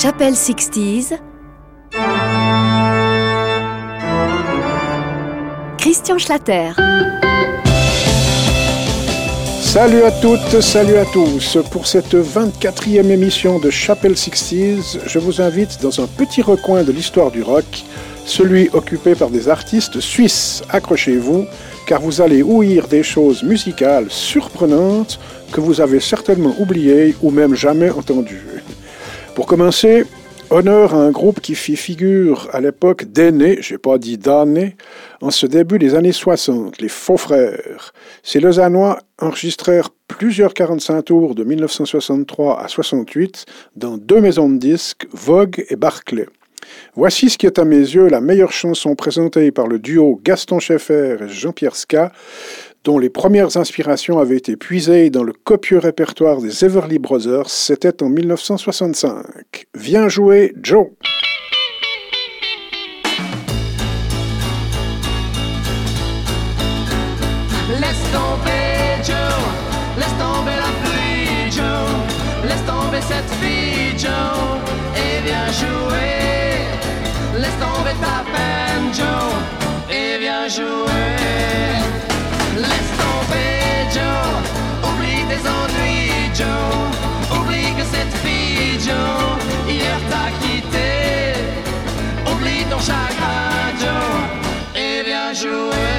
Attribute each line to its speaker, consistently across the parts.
Speaker 1: Chapelle 60s. Christian Schlatter.
Speaker 2: Salut à toutes, salut à tous. Pour cette 24e émission de Chapelle 60s, je vous invite dans un petit recoin de l'histoire du rock, celui occupé par des artistes suisses. Accrochez-vous, car vous allez ouïr des choses musicales surprenantes que vous avez certainement oubliées ou même jamais entendues. Pour commencer, honneur à un groupe qui fit figure à l'époque d'aînés, j'ai pas dit d'années, en ce début des années 60, les Faux Frères. Ces Lausannois enregistrèrent plusieurs 45 tours de 1963 à 68 dans deux maisons de disques, Vogue et Barclay. Voici ce qui est à mes yeux la meilleure chanson présentée par le duo Gaston Scheffer et Jean-Pierre Ska, dont les premières inspirations avaient été puisées dans le copieux répertoire des Everly Brothers, c'était en 1965. Viens jouer, Joe!
Speaker 3: Laisse tomber Joe, laisse tomber la pluie Joe, laisse tomber cette fille Joe, et viens jouer. Laisse tomber ta peine Joe, et viens jouer. Hier t'a quitté. Oublie ton chagrin Joe, et viens jouer.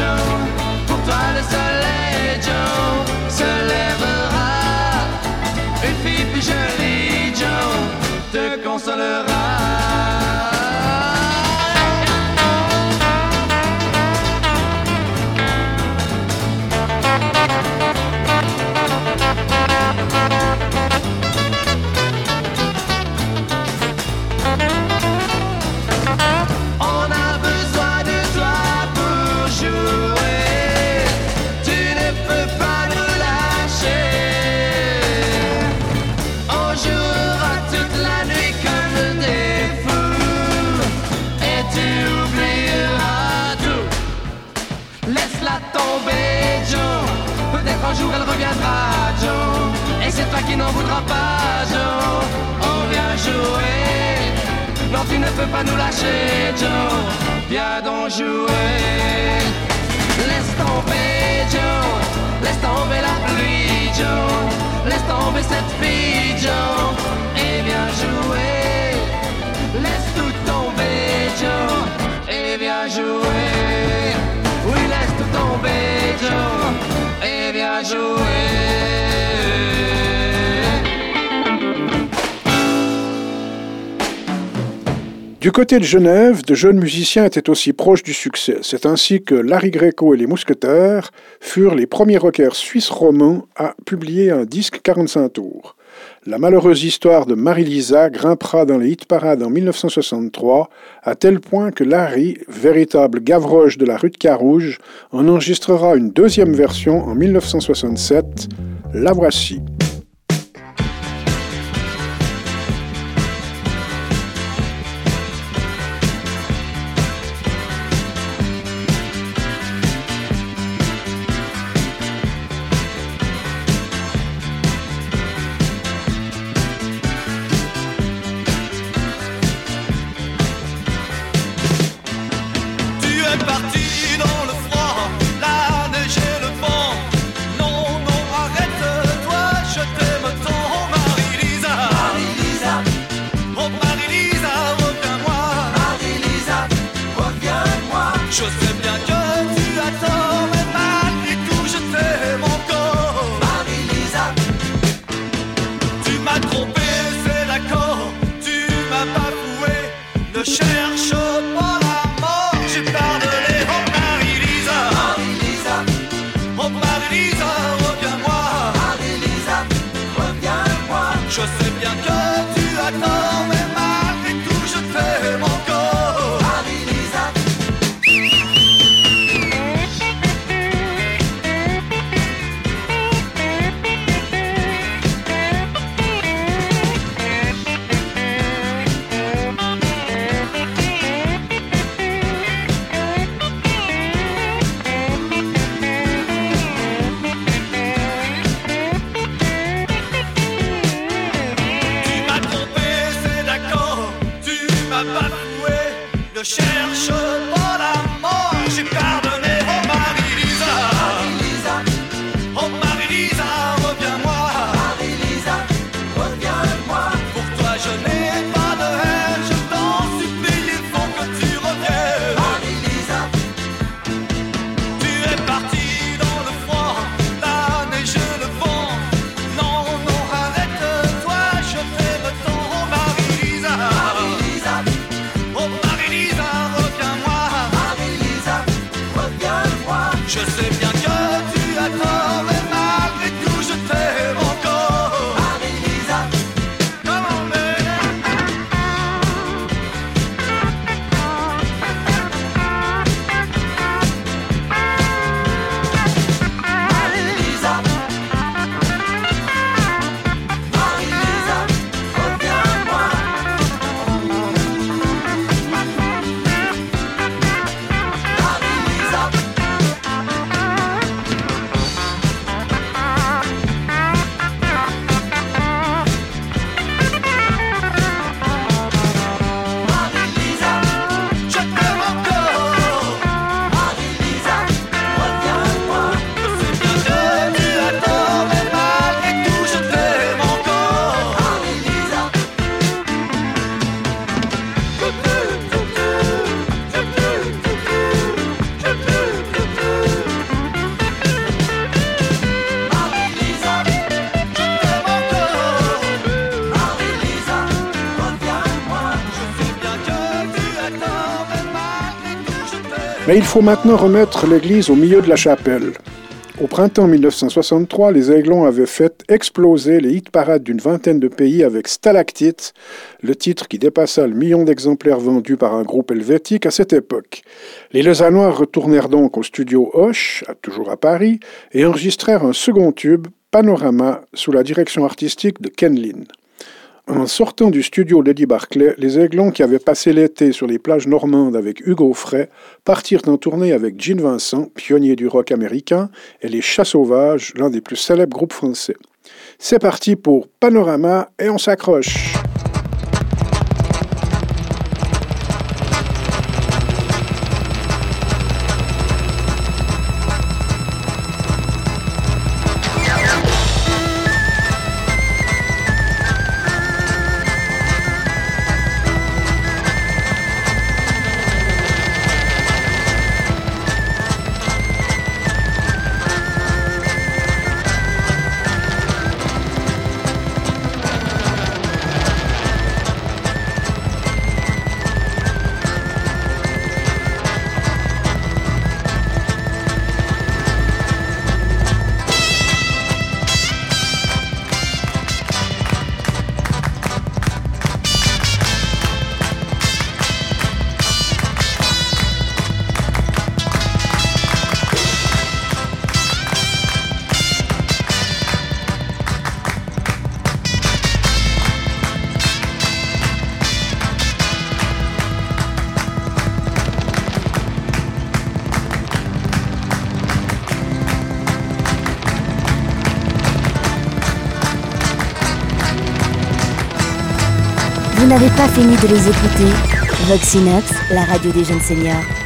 Speaker 3: Pas ne peux pas nous lâcher, Joe. Viens donc jouer. Laisse tomber, Joe. Laisse tomber la pluie, Joe. Laisse tomber cette fille, Joe. Et viens jouer. Laisse tout tomber, Joe. Et viens jouer. Oui, laisse tout tomber, Joe. Et viens jouer.
Speaker 2: Du côté de Genève, de jeunes musiciens étaient aussi proches du succès. C'est ainsi que Larry Greco et les Mousquetaires furent les premiers rockers suisses romans à publier un disque 45 tours. La malheureuse histoire de Marie-Lisa grimpera dans les hit-parades en 1963, à tel point que Larry, véritable Gavroche de la rue de Carouge, en enregistrera une deuxième version en 1967. La voici.
Speaker 4: Mais il faut
Speaker 2: maintenant remettre l'église au milieu de la chapelle. Au printemps 1963, les Aiglons avaient fait exploser les hit-parades d'une vingtaine de pays avec Stalactite, le titre qui dépassa le million d'exemplaires vendus par un groupe helvétique à cette époque. Les Lausannois retournèrent donc au studio Hoche, toujours à Paris, et enregistrèrent un second tube, Panorama, sous la direction artistique de Ken Lin. En sortant du studio Lady Barclay, les Aiglons qui avaient passé l'été sur les plages normandes avec Hugo Frey partirent en tournée avec Gene Vincent, pionnier du rock américain, et les Chats Sauvages, l'un des plus célèbres groupes français. C'est parti pour Panorama et on s'accroche.
Speaker 1: N'avez pas fini de les écouter Voxinox, la radio des jeunes seniors.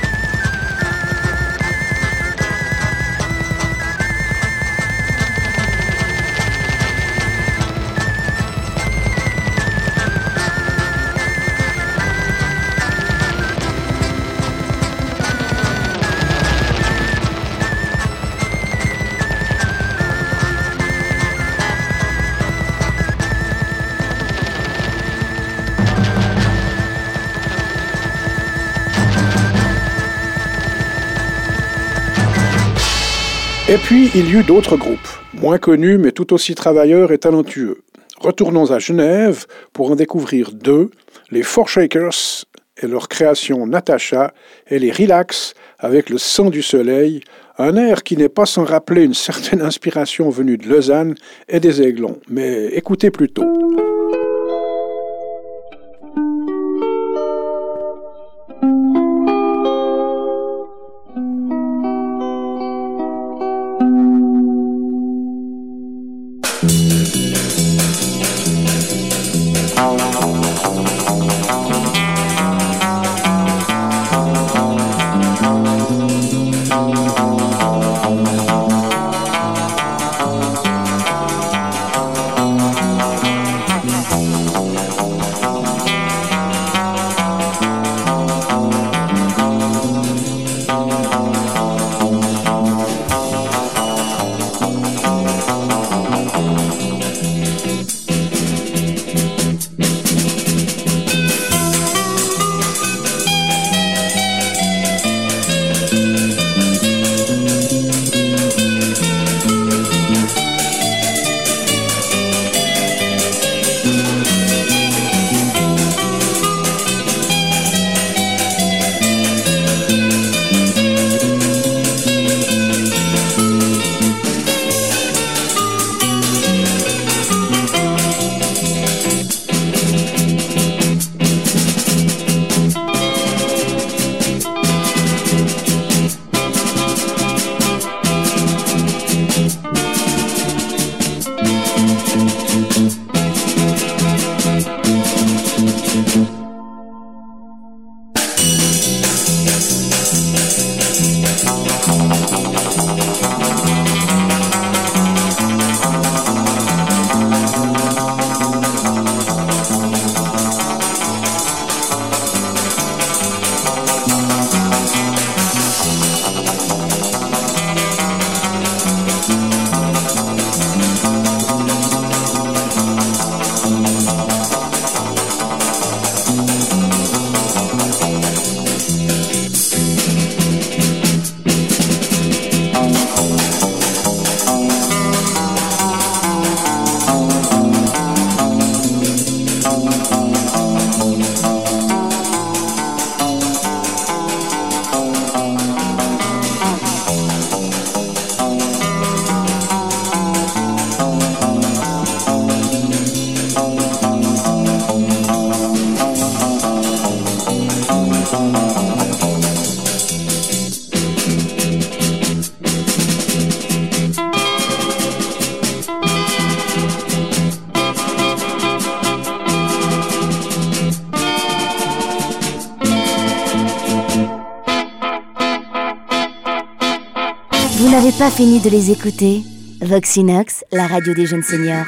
Speaker 2: Et puis, il y eut d'autres groupes, moins connus mais tout aussi travailleurs et talentueux. Retournons à Genève pour en découvrir deux, les Four Shakers et leur création Natacha, et les Relax avec le sang du soleil, un air qui n'est pas sans rappeler une certaine inspiration venue de Lausanne et des Aiglons. Mais écoutez plutôt.
Speaker 1: Pas fini de les écouter Voxinox, la radio des jeunes seniors.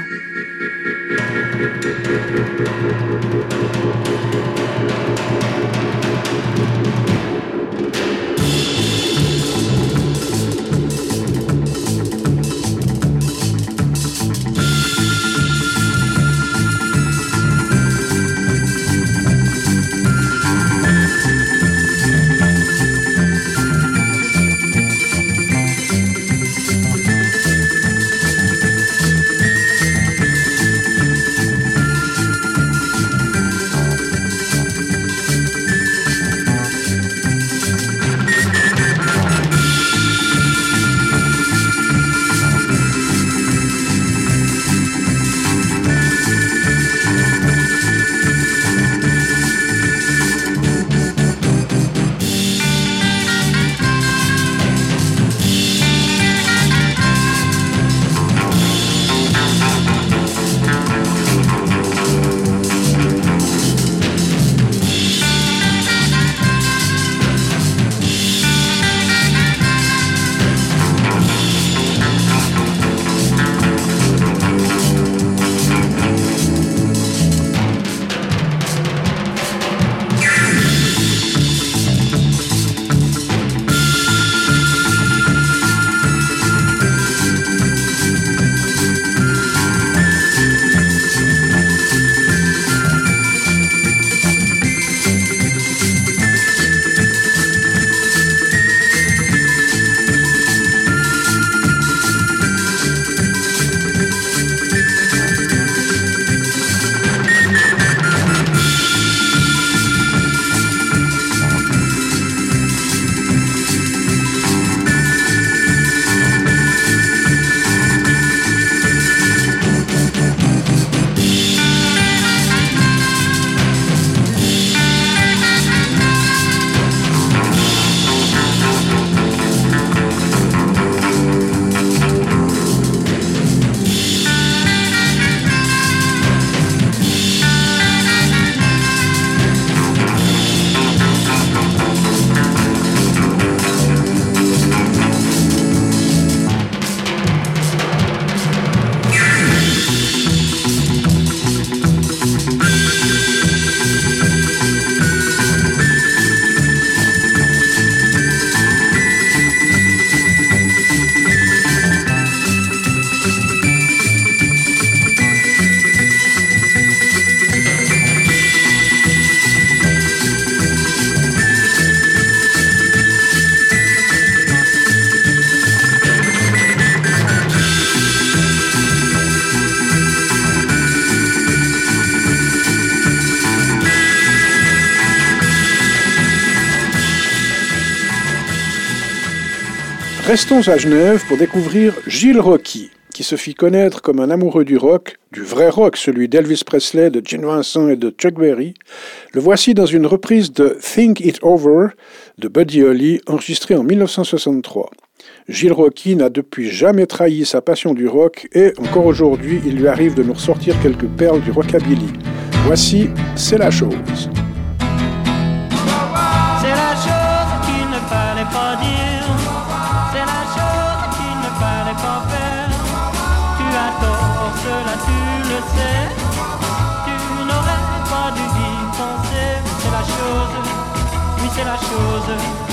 Speaker 2: Restons à Genève pour découvrir Gilles Rocky, qui se fit connaître comme un amoureux du rock, du vrai rock, celui d'Elvis Presley, de Gene Vincent et de Chuck Berry. Le voici dans une reprise de Think It Over de Buddy Holly, enregistrée en 1963. Gilles Rocky n'a depuis jamais trahi sa passion du rock et encore aujourd'hui, il lui arrive de nous ressortir quelques perles du rockabilly. Voici C'est la chose.
Speaker 5: C'est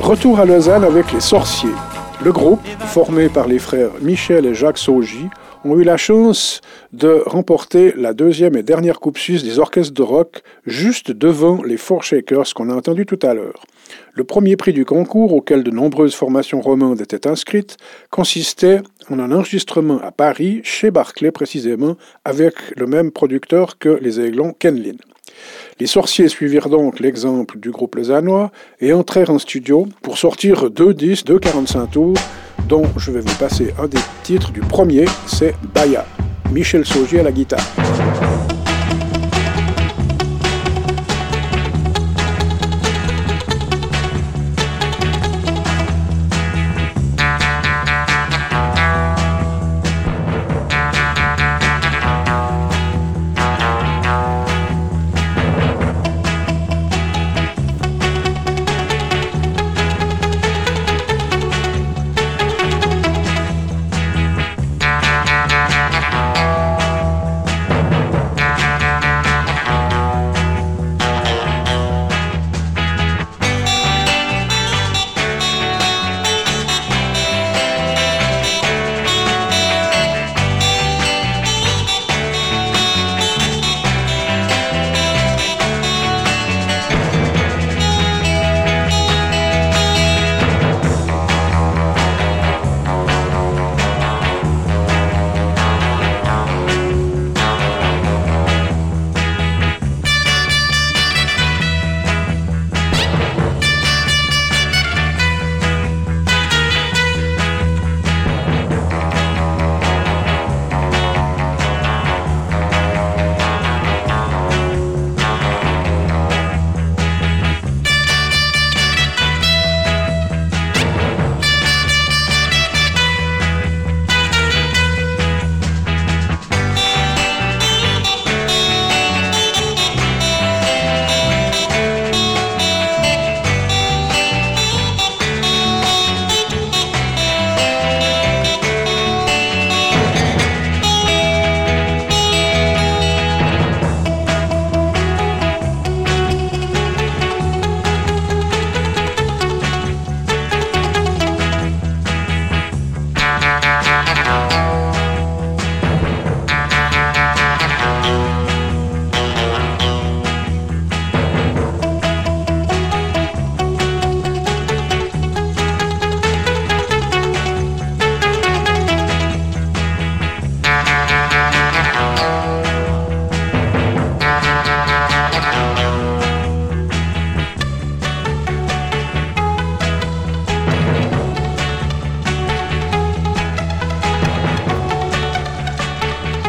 Speaker 2: Retour à Lausanne avec les Sorciers. Le groupe, formé par les frères Michel et Jacques Saugy, ont eu la chance de remporter la deuxième et dernière Coupe suisse des orchestres de rock juste devant les Four Shakers qu'on a entendu tout à l'heure. Le premier prix du concours, auquel de nombreuses formations romandes étaient inscrites, consistait en un enregistrement à Paris, chez Barclay précisément, avec le même producteur que les Aiglons, Ken Lin. Les sorciers suivirent donc l'exemple du groupe lausannois et entrèrent en studio pour sortir deux disques de 45 tours, dont je vais vous passer un des titres du premier, c'est Baya. Michel Saugier à la guitare.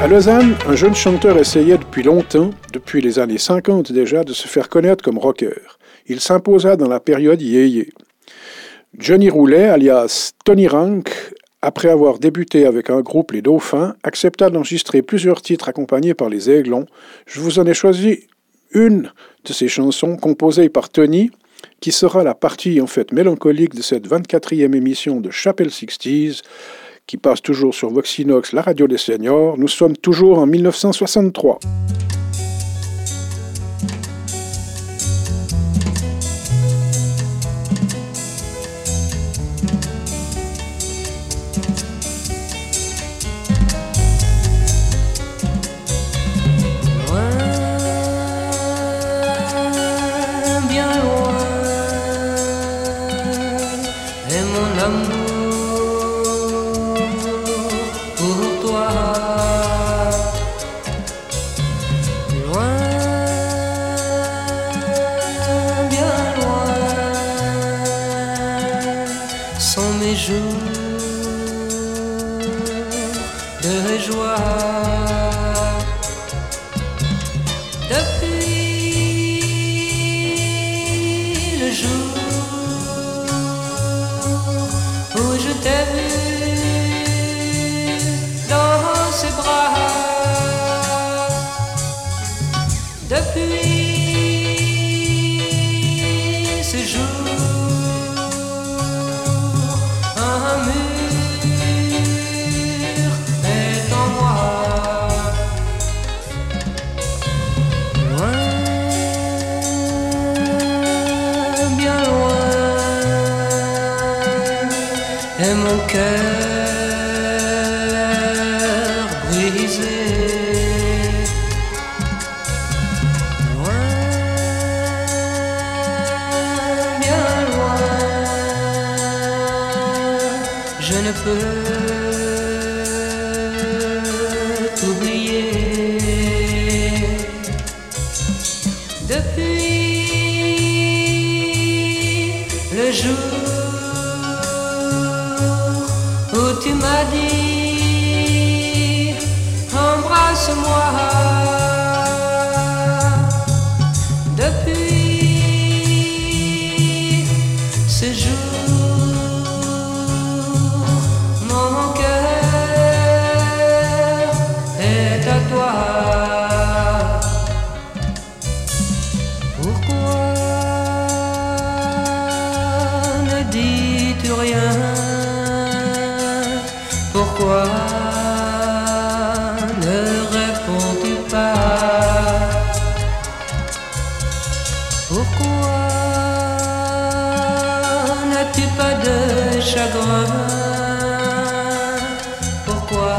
Speaker 2: À Lausanne, un jeune chanteur essayait depuis longtemps, depuis les années 50 déjà, de se faire connaître comme rocker. Il s'imposa dans la période yéyé. Johnny Roulet, alias Tony Rank, après avoir débuté avec un groupe Les Dauphins, accepta d'enregistrer plusieurs titres accompagnés par les Aiglons. Je vous en ai choisi une de ces chansons composées par Tony, qui sera la partie en fait mélancolique de cette 24e émission de Chapelle Sixties, qui passe toujours sur Voxinox, la radio des seniors. Nous sommes toujours en 1963.
Speaker 6: Je Pourquoi n'as-tu pas de chagrin? Pourquoi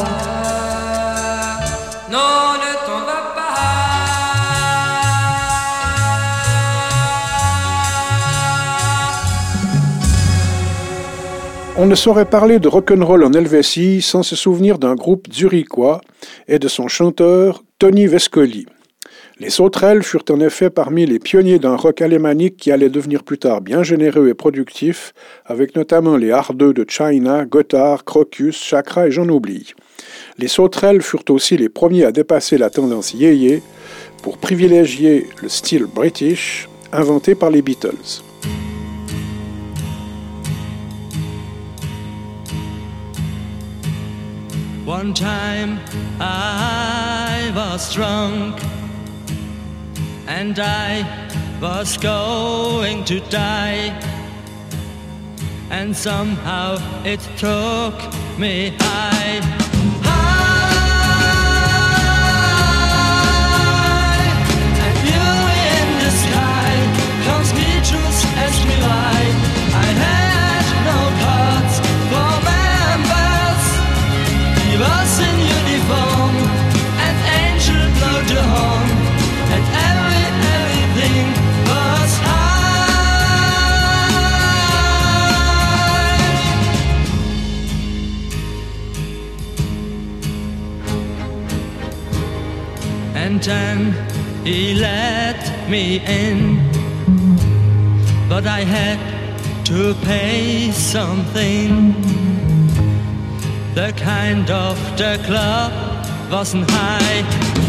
Speaker 6: Non, ne t'en pas?
Speaker 2: On ne saurait parler de rock'n'roll en Helvétie sans se souvenir d'un groupe zurichois et de son chanteur Tony Vescoli. Les Sauterelles furent en effet parmi les pionniers d'un rock alémanique qui allait devenir plus tard bien généreux et productif, avec notamment les Hardeux de China, Gotthard, Crocus, Chakra et j'en oublie. Les Sauterelles furent aussi les premiers à dépasser la tendance yéyé pour privilégier le style british inventé par les Beatles.
Speaker 3: And I was going to die. And somehow it took me high. And he let me in, but I had to pay something. The kind of the club wasn't. High.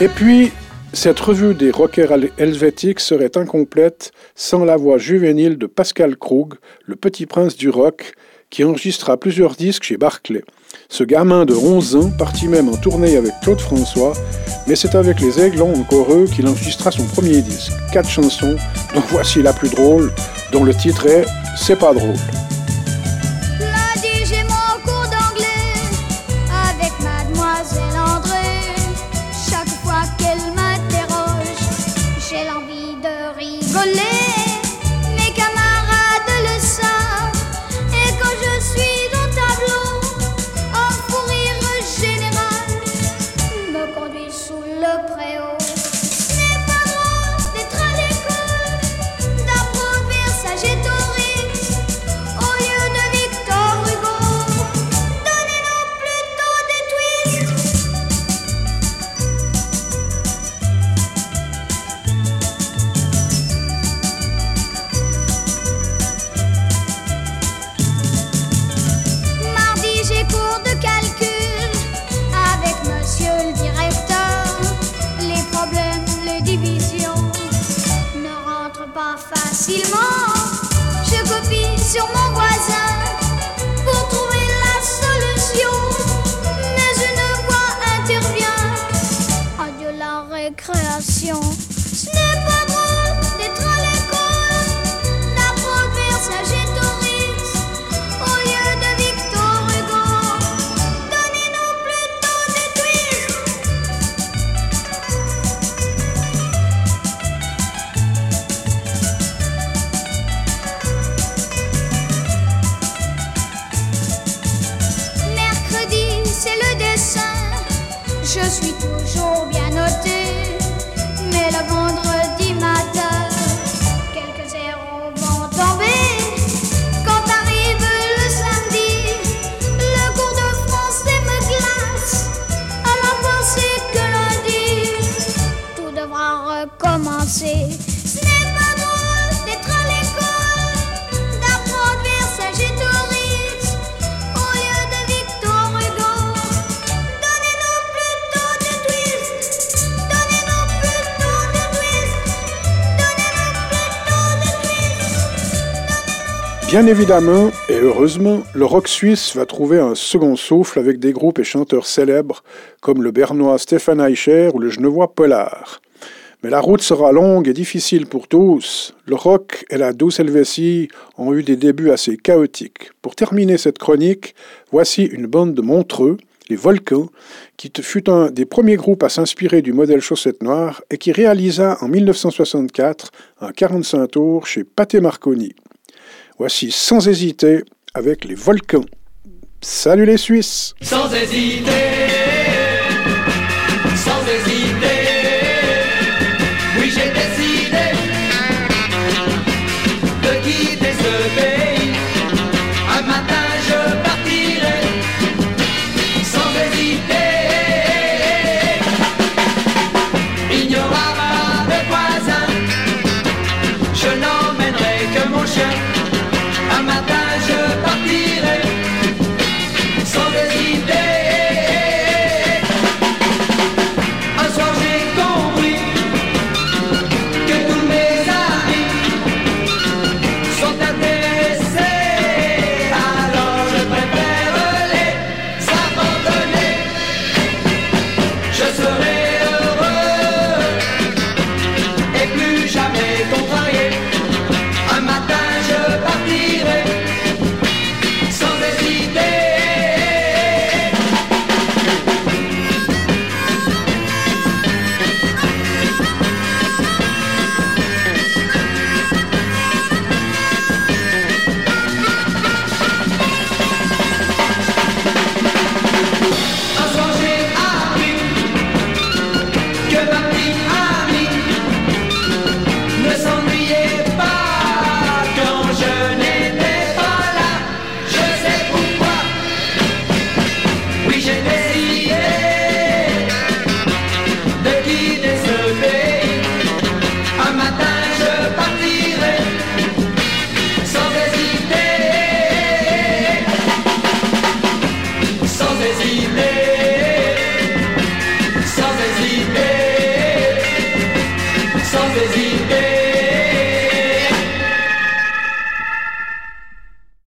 Speaker 2: Et puis, cette revue des rockers hel- helvétiques serait incomplète sans la voix juvénile de Pascal Krug, le petit prince du rock, qui enregistra plusieurs disques chez Barclay. Ce gamin de 11 ans partit même en tournée avec Claude François, mais c'est avec les Aiglons en Coreux qu'il enregistra son premier disque, quatre chansons, dont voici la plus drôle, dont le titre est C'est pas drôle.
Speaker 7: Bien
Speaker 2: évidemment, et heureusement, le rock suisse va trouver un second souffle avec des groupes et chanteurs célèbres comme le bernois Stefan Eicher ou le genevois Pollard. Mais la route sera longue et difficile pour tous. Le rock et la douce Helvétie ont eu des débuts assez chaotiques. Pour terminer cette chronique, voici une bande de Montreux, les Volcans, qui fut un des premiers groupes à s'inspirer du modèle chaussette noire et qui réalisa en 1964 un 45 tours chez Pathé Marconi. Voici sans hésiter avec les volcans. Salut les Suisses
Speaker 8: Sans hésiter